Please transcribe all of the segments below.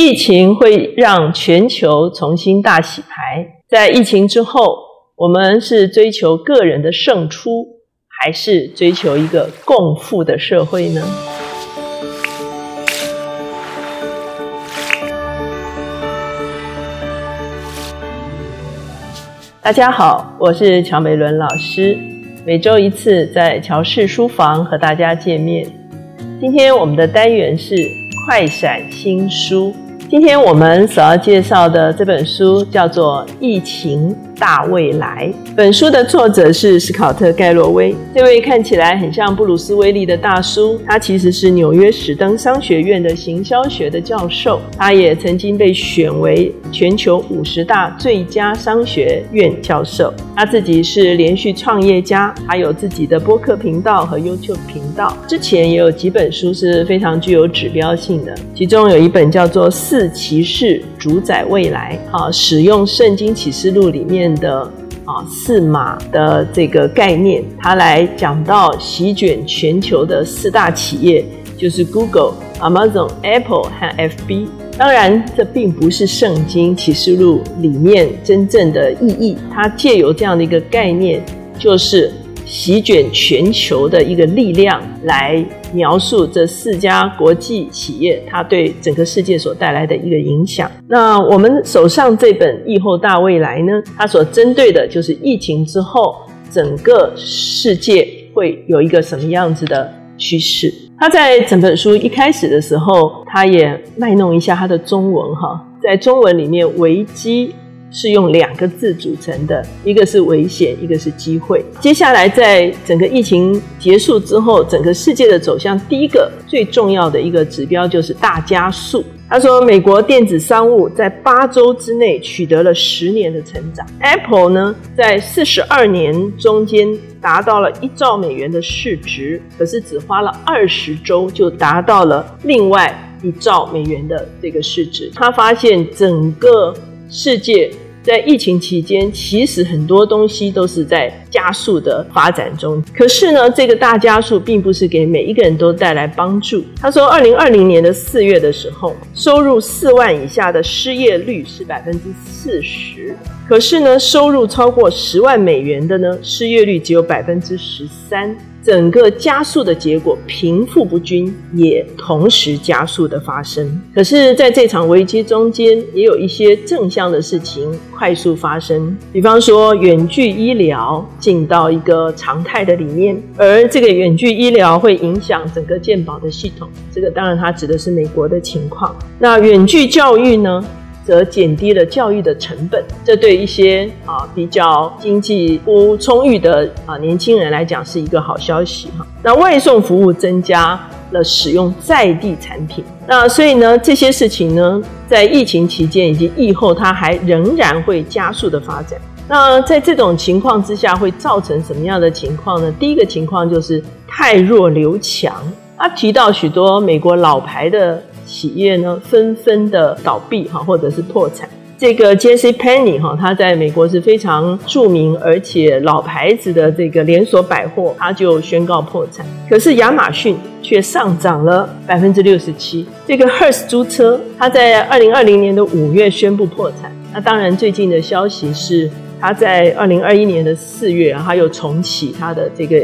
疫情会让全球重新大洗牌，在疫情之后，我们是追求个人的胜出，还是追求一个共富的社会呢？大家好，我是乔美伦老师，每周一次在乔氏书房和大家见面。今天我们的单元是快闪新书。今天我们所要介绍的这本书叫做《疫情。大未来》。本书的作者是史考特·盖洛威，这位看起来很像布鲁斯·威利的大叔，他其实是纽约史登商学院的行销学的教授。他也曾经被选为全球五十大最佳商学院教授。他自己是连续创业家，他有自己的播客频道和 YouTube 频道。之前也有几本书是非常具有指标性的，其中有一本叫做《四骑士主宰未来》，啊，使用圣经启示录里面的啊四马的这个概念，他来讲到席卷全球的四大企业，就是 Google、Amazon、Apple 和 FB。当然，这并不是圣经启示录里面真正的意义。它借由这样的一个概念，就是席卷全球的一个力量，来描述这四家国际企业它对整个世界所带来的一个影响。那我们手上这本《疫后大未来》呢，它所针对的就是疫情之后整个世界会有一个什么样子的趋势。他在整本书一开始的时候，他也卖弄一下他的中文哈，在中文里面，危机是用两个字组成的，一个是危险，一个是机会。接下来，在整个疫情结束之后，整个世界的走向，第一个最重要的一个指标就是大加速。他说，美国电子商务在八周之内取得了十年的成长，Apple 呢，在四十二年中间达到了一兆美元的市值，可是只花了二十周就达到了另外一兆美元的这个市值。他发现整个世界。在疫情期间，其实很多东西都是在加速的发展中。可是呢，这个大加速并不是给每一个人都带来帮助。他说，二零二零年的四月的时候，收入四万以下的失业率是百分之四十，可是呢，收入超过十万美元的呢，失业率只有百分之十三。整个加速的结果，贫富不均也同时加速的发生。可是，在这场危机中间，也有一些正向的事情快速发生。比方说，远距医疗进到一个常态的里面，而这个远距医疗会影响整个健保的系统。这个当然，它指的是美国的情况。那远距教育呢？则减低了教育的成本，这对一些啊比较经济不充裕的啊年轻人来讲是一个好消息哈。那外送服务增加了使用在地产品，那所以呢这些事情呢在疫情期间以及疫后，它还仍然会加速的发展。那在这种情况之下，会造成什么样的情况呢？第一个情况就是太弱留强。他提到许多美国老牌的。企业呢纷纷的倒闭哈，或者是破产。这个 J.C. Penney 哈，它在美国是非常著名而且老牌子的这个连锁百货，它就宣告破产。可是亚马逊却上涨了百分之六十七。这个 Hertz 租车，它在二零二零年的五月宣布破产。那当然，最近的消息是，它在二零二一年的四月，它又重启它的这个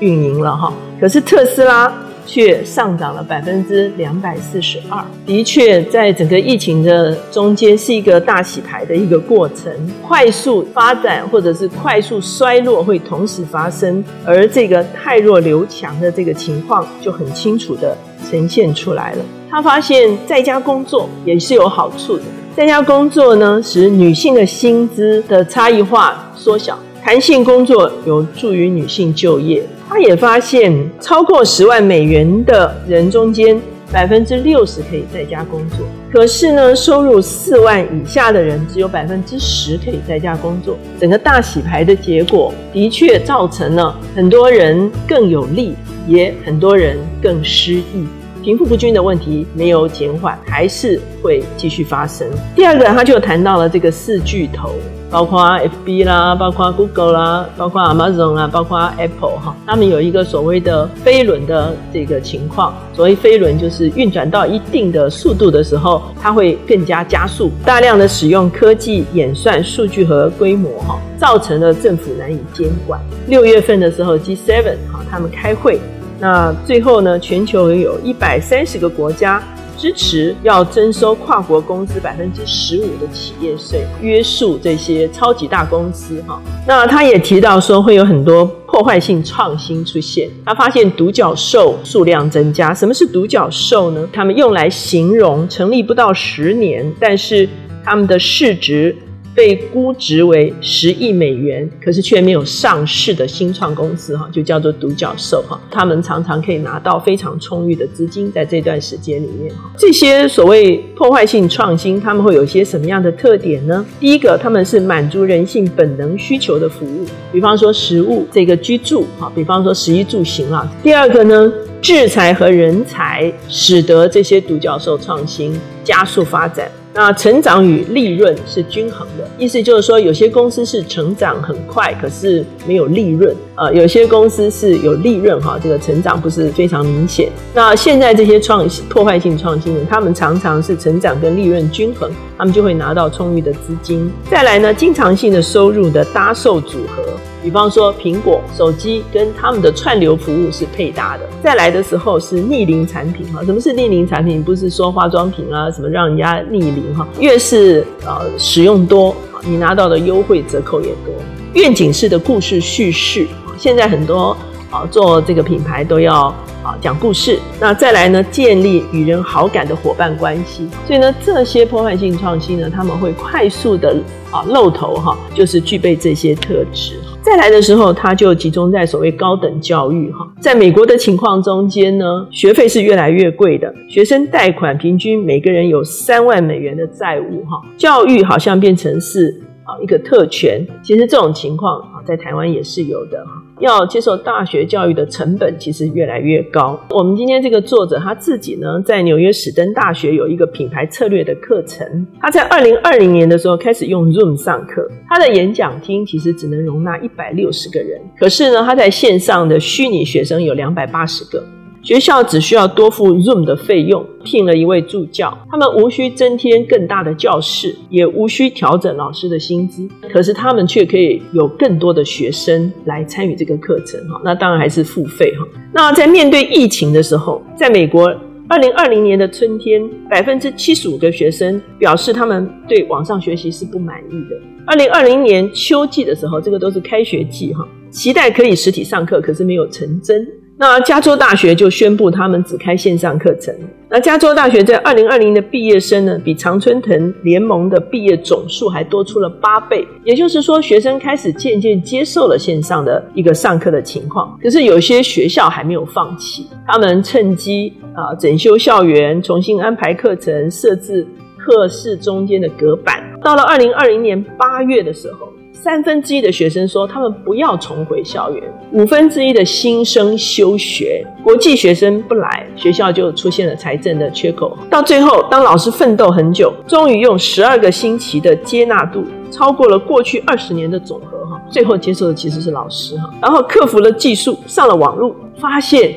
运营了哈。可是特斯拉。却上涨了百分之两百四十二。的确，在整个疫情的中间，是一个大洗牌的一个过程，快速发展或者是快速衰落会同时发生，而这个太弱留强的这个情况就很清楚的呈现出来了。他发现在家工作也是有好处的，在家工作呢，使女性的薪资的差异化缩小，弹性工作有助于女性就业。他也发现，超过十万美元的人中间，百分之六十可以在家工作。可是呢，收入四万以下的人，只有百分之十可以在家工作。整个大洗牌的结果，的确造成了很多人更有利，也很多人更失意。贫富不均的问题没有减缓，还是会继续发生。第二个，他就谈到了这个四巨头。包括 FB 啦，包括 Google 啦，包括 Amazon 啦，包括 Apple 哈，他们有一个所谓的飞轮的这个情况。所谓飞轮，就是运转到一定的速度的时候，它会更加加速。大量的使用科技演算数据和规模哈，造成了政府难以监管。六月份的时候，G7 哈，他们开会，那最后呢，全球有一百三十个国家。支持要征收跨国公司百分之十五的企业税，约束这些超级大公司哈。那他也提到说会有很多破坏性创新出现。他发现独角兽数量增加。什么是独角兽呢？他们用来形容成立不到十年，但是他们的市值。被估值为十亿美元，可是却没有上市的新创公司哈，就叫做独角兽哈。他们常常可以拿到非常充裕的资金，在这段时间里面。这些所谓破坏性创新，他们会有些什么样的特点呢？第一个，他们是满足人性本能需求的服务，比方说食物这个居住哈，比方说食衣住行啊。第二个呢，制裁和人才，使得这些独角兽创新加速发展。那成长与利润是均衡的，意思就是说，有些公司是成长很快，可是没有利润啊；有些公司是有利润哈，这个成长不是非常明显。那现在这些创破坏性创新人，他们常常是成长跟利润均衡，他们就会拿到充裕的资金。再来呢，经常性的收入的搭售组合。比方说，苹果手机跟他们的串流服务是配搭的。再来的时候是逆龄产品哈，什么是逆龄产品？不是说化妆品啊，什么让人家逆龄哈。越是呃使用多，你拿到的优惠折扣也多。愿景式的故事叙事，现在很多啊做这个品牌都要啊讲故事。那再来呢，建立与人好感的伙伴关系。所以呢，这些破坏性创新呢，他们会快速的啊露头哈，就是具备这些特质。再来的时候，它就集中在所谓高等教育哈，在美国的情况中间呢，学费是越来越贵的，学生贷款平均每个人有三万美元的债务哈，教育好像变成是。啊，一个特权，其实这种情况啊，在台湾也是有的。要接受大学教育的成本其实越来越高。我们今天这个作者他自己呢，在纽约史登大学有一个品牌策略的课程。他在二零二零年的时候开始用 Zoom 上课，他的演讲厅其实只能容纳一百六十个人，可是呢，他在线上的虚拟学生有两百八十个。学校只需要多付 Zoom 的费用，聘了一位助教，他们无需增添更大的教室，也无需调整老师的薪资，可是他们却可以有更多的学生来参与这个课程哈，那当然还是付费哈。那在面对疫情的时候，在美国，二零二零年的春天，百分之七十五的学生表示他们对网上学习是不满意的。二零二零年秋季的时候，这个都是开学季哈，期待可以实体上课，可是没有成真。那加州大学就宣布他们只开线上课程。那加州大学在二零二零的毕业生呢，比常春藤联盟的毕业总数还多出了八倍。也就是说，学生开始渐渐接受了线上的一个上课的情况。可是有些学校还没有放弃，他们趁机啊整修校园，重新安排课程，设置课室中间的隔板。到了二零二零年八月的时候。三分之一的学生说他们不要重回校园，五分之一的新生休学，国际学生不来，学校就出现了财政的缺口。到最后，当老师奋斗很久，终于用十二个星期的接纳度超过了过去二十年的总和哈，最后接受的其实是老师哈，然后克服了技术，上了网络，发现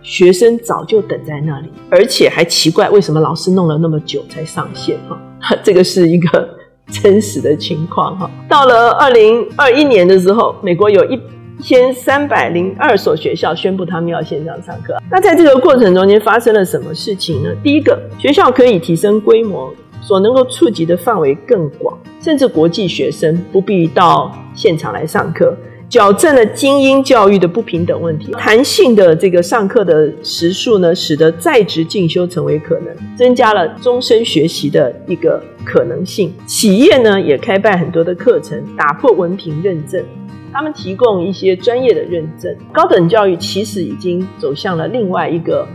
学生早就等在那里，而且还奇怪为什么老师弄了那么久才上线哈，这个是一个。真实的情况哈，到了二零二一年的时候，美国有一千三百零二所学校宣布他们要线上上课。那在这个过程中间发生了什么事情呢？第一个，学校可以提升规模，所能够触及的范围更广，甚至国际学生不必到现场来上课。矫正了精英教育的不平等问题，弹性的这个上课的时数呢，使得在职进修成为可能，增加了终身学习的一个可能性。企业呢也开办很多的课程，打破文凭认证，他们提供一些专业的认证。高等教育其实已经走向了另外一个。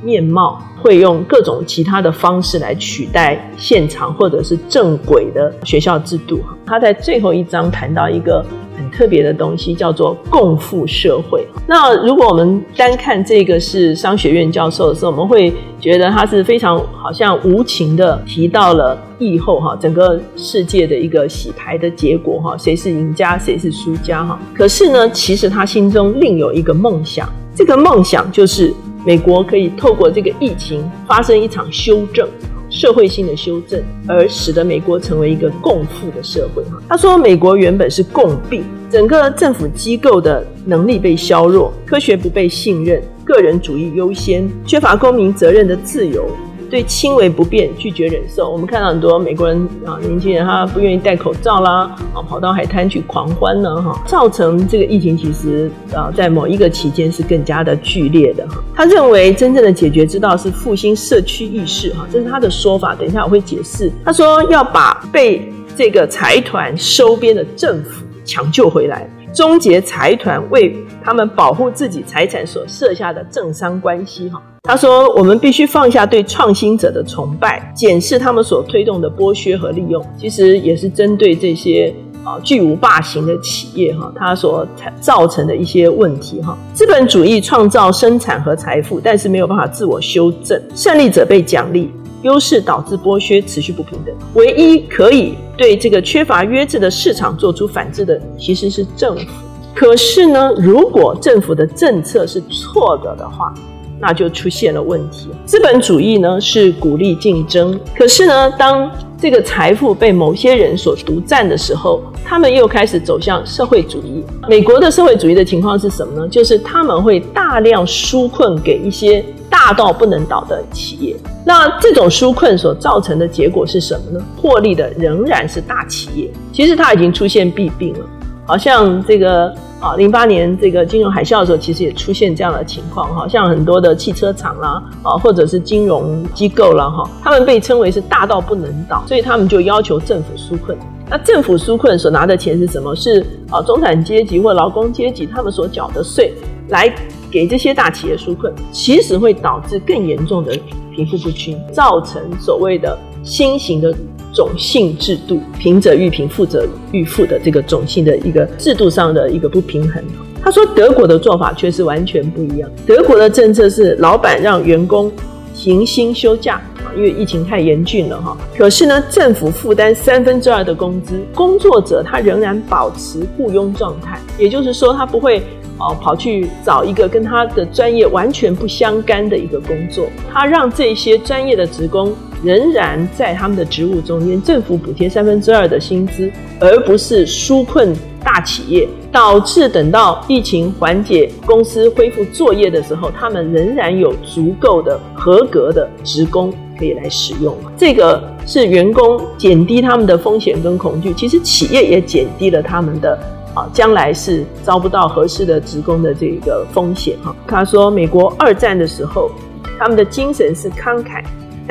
面貌会用各种其他的方式来取代现场或者是正轨的学校制度。他在最后一章谈到一个很特别的东西，叫做共富社会。那如果我们单看这个是商学院教授的时候，我们会觉得他是非常好像无情的提到了疫后哈整个世界的一个洗牌的结果哈，谁是赢家，谁是输家哈。可是呢，其实他心中另有一个梦想，这个梦想就是美国可以透过这个疫情发生一场修正。社会性的修正，而使得美国成为一个共富的社会。他说，美国原本是共病，整个政府机构的能力被削弱，科学不被信任，个人主义优先，缺乏公民责任的自由。对轻微不便拒绝忍受，我们看到很多美国人啊，年轻人他不愿意戴口罩啦，啊，跑到海滩去狂欢呢，哈，造成这个疫情其实啊，在某一个期间是更加的剧烈的哈。他认为真正的解决之道是复兴社区意识，哈，这是他的说法。等一下我会解释。他说要把被这个财团收编的政府抢救回来，终结财团为他们保护自己财产所设下的政商关系，哈。他说：“我们必须放下对创新者的崇拜，检视他们所推动的剥削和利用。其实也是针对这些啊巨无霸型的企业哈，它所造成的一些问题哈。资本主义创造生产和财富，但是没有办法自我修正。胜利者被奖励，优势导致剥削，持续不平等。唯一可以对这个缺乏约制的市场做出反制的，其实是政府。可是呢，如果政府的政策是错的的话，那就出现了问题。资本主义呢是鼓励竞争，可是呢，当这个财富被某些人所独占的时候，他们又开始走向社会主义。美国的社会主义的情况是什么呢？就是他们会大量纾困给一些大到不能倒的企业。那这种纾困所造成的结果是什么呢？获利的仍然是大企业。其实它已经出现弊病了，好像这个。啊，零八年这个金融海啸的时候，其实也出现这样的情况哈，像很多的汽车厂啦，啊，或者是金融机构啦，哈，他们被称为是大到不能倒，所以他们就要求政府纾困。那政府纾困所拿的钱是什么？是啊，中产阶级或劳工阶级他们所缴的税来给这些大企业纾困，其实会导致更严重的贫富不均，造成所谓的新型的。种姓制度，贫者愈贫，富者愈富的这个种姓的一个制度上的一个不平衡。他说，德国的做法却是完全不一样。德国的政策是，老板让员工停薪休假啊，因为疫情太严峻了哈。可是呢，政府负担三分之二的工资，工作者他仍然保持雇佣状态，也就是说，他不会哦跑去找一个跟他的专业完全不相干的一个工作，他让这些专业的职工。仍然在他们的职务中间，政府补贴三分之二的薪资，而不是纾困大企业，导致等到疫情缓解、公司恢复作业的时候，他们仍然有足够的合格的职工可以来使用。这个是员工减低他们的风险跟恐惧，其实企业也减低了他们的啊将来是招不到合适的职工的这个风险哈。他说，美国二战的时候，他们的精神是慷慨。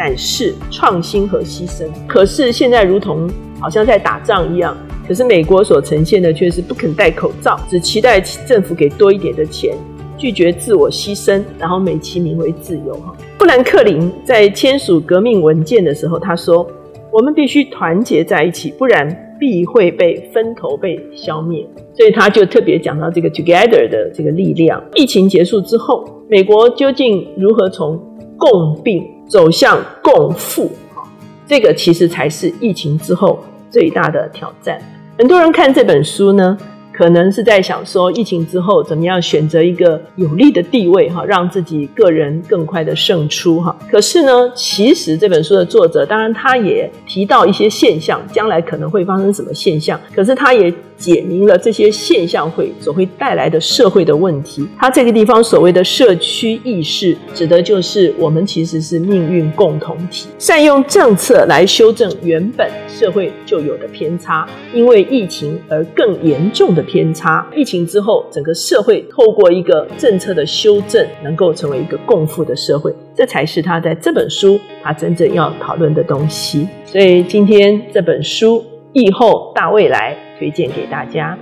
但是创新和牺牲，可是现在如同好像在打仗一样。可是美国所呈现的却是不肯戴口罩，只期待政府给多一点的钱，拒绝自我牺牲，然后美其名为自由。哈，富兰克林在签署革命文件的时候，他说：“我们必须团结在一起，不然必会被分头被消灭。”所以他就特别讲到这个 “together” 的这个力量。疫情结束之后，美国究竟如何从共病？走向共富，这个其实才是疫情之后最大的挑战。很多人看这本书呢。可能是在想说，疫情之后怎么样选择一个有利的地位哈，让自己个人更快的胜出哈。可是呢，其实这本书的作者，当然他也提到一些现象，将来可能会发生什么现象。可是他也解明了这些现象会所会带来的社会的问题。他这个地方所谓的社区意识，指的就是我们其实是命运共同体，善用政策来修正原本社会就有的偏差，因为疫情而更严重的偏差，疫情之后，整个社会透过一个政策的修正，能够成为一个共富的社会，这才是他在这本书他真正要讨论的东西。所以今天这本书《疫后大未来》推荐给大家。